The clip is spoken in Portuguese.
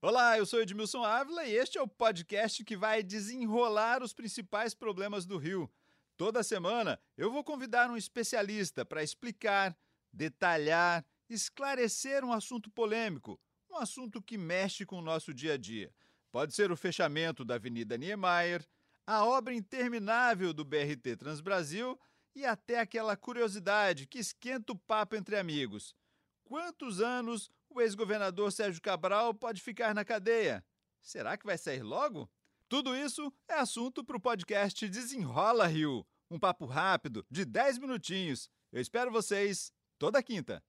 Olá, eu sou Edmilson Ávila e este é o podcast que vai desenrolar os principais problemas do Rio. Toda semana eu vou convidar um especialista para explicar, detalhar, esclarecer um assunto polêmico, um assunto que mexe com o nosso dia a dia. Pode ser o fechamento da Avenida Niemeyer, a obra interminável do BRT Transbrasil e até aquela curiosidade que esquenta o papo entre amigos. Quantos anos o ex-governador Sérgio Cabral pode ficar na cadeia? Será que vai sair logo? Tudo isso é assunto para o podcast Desenrola Rio. Um papo rápido, de 10 minutinhos. Eu espero vocês toda quinta.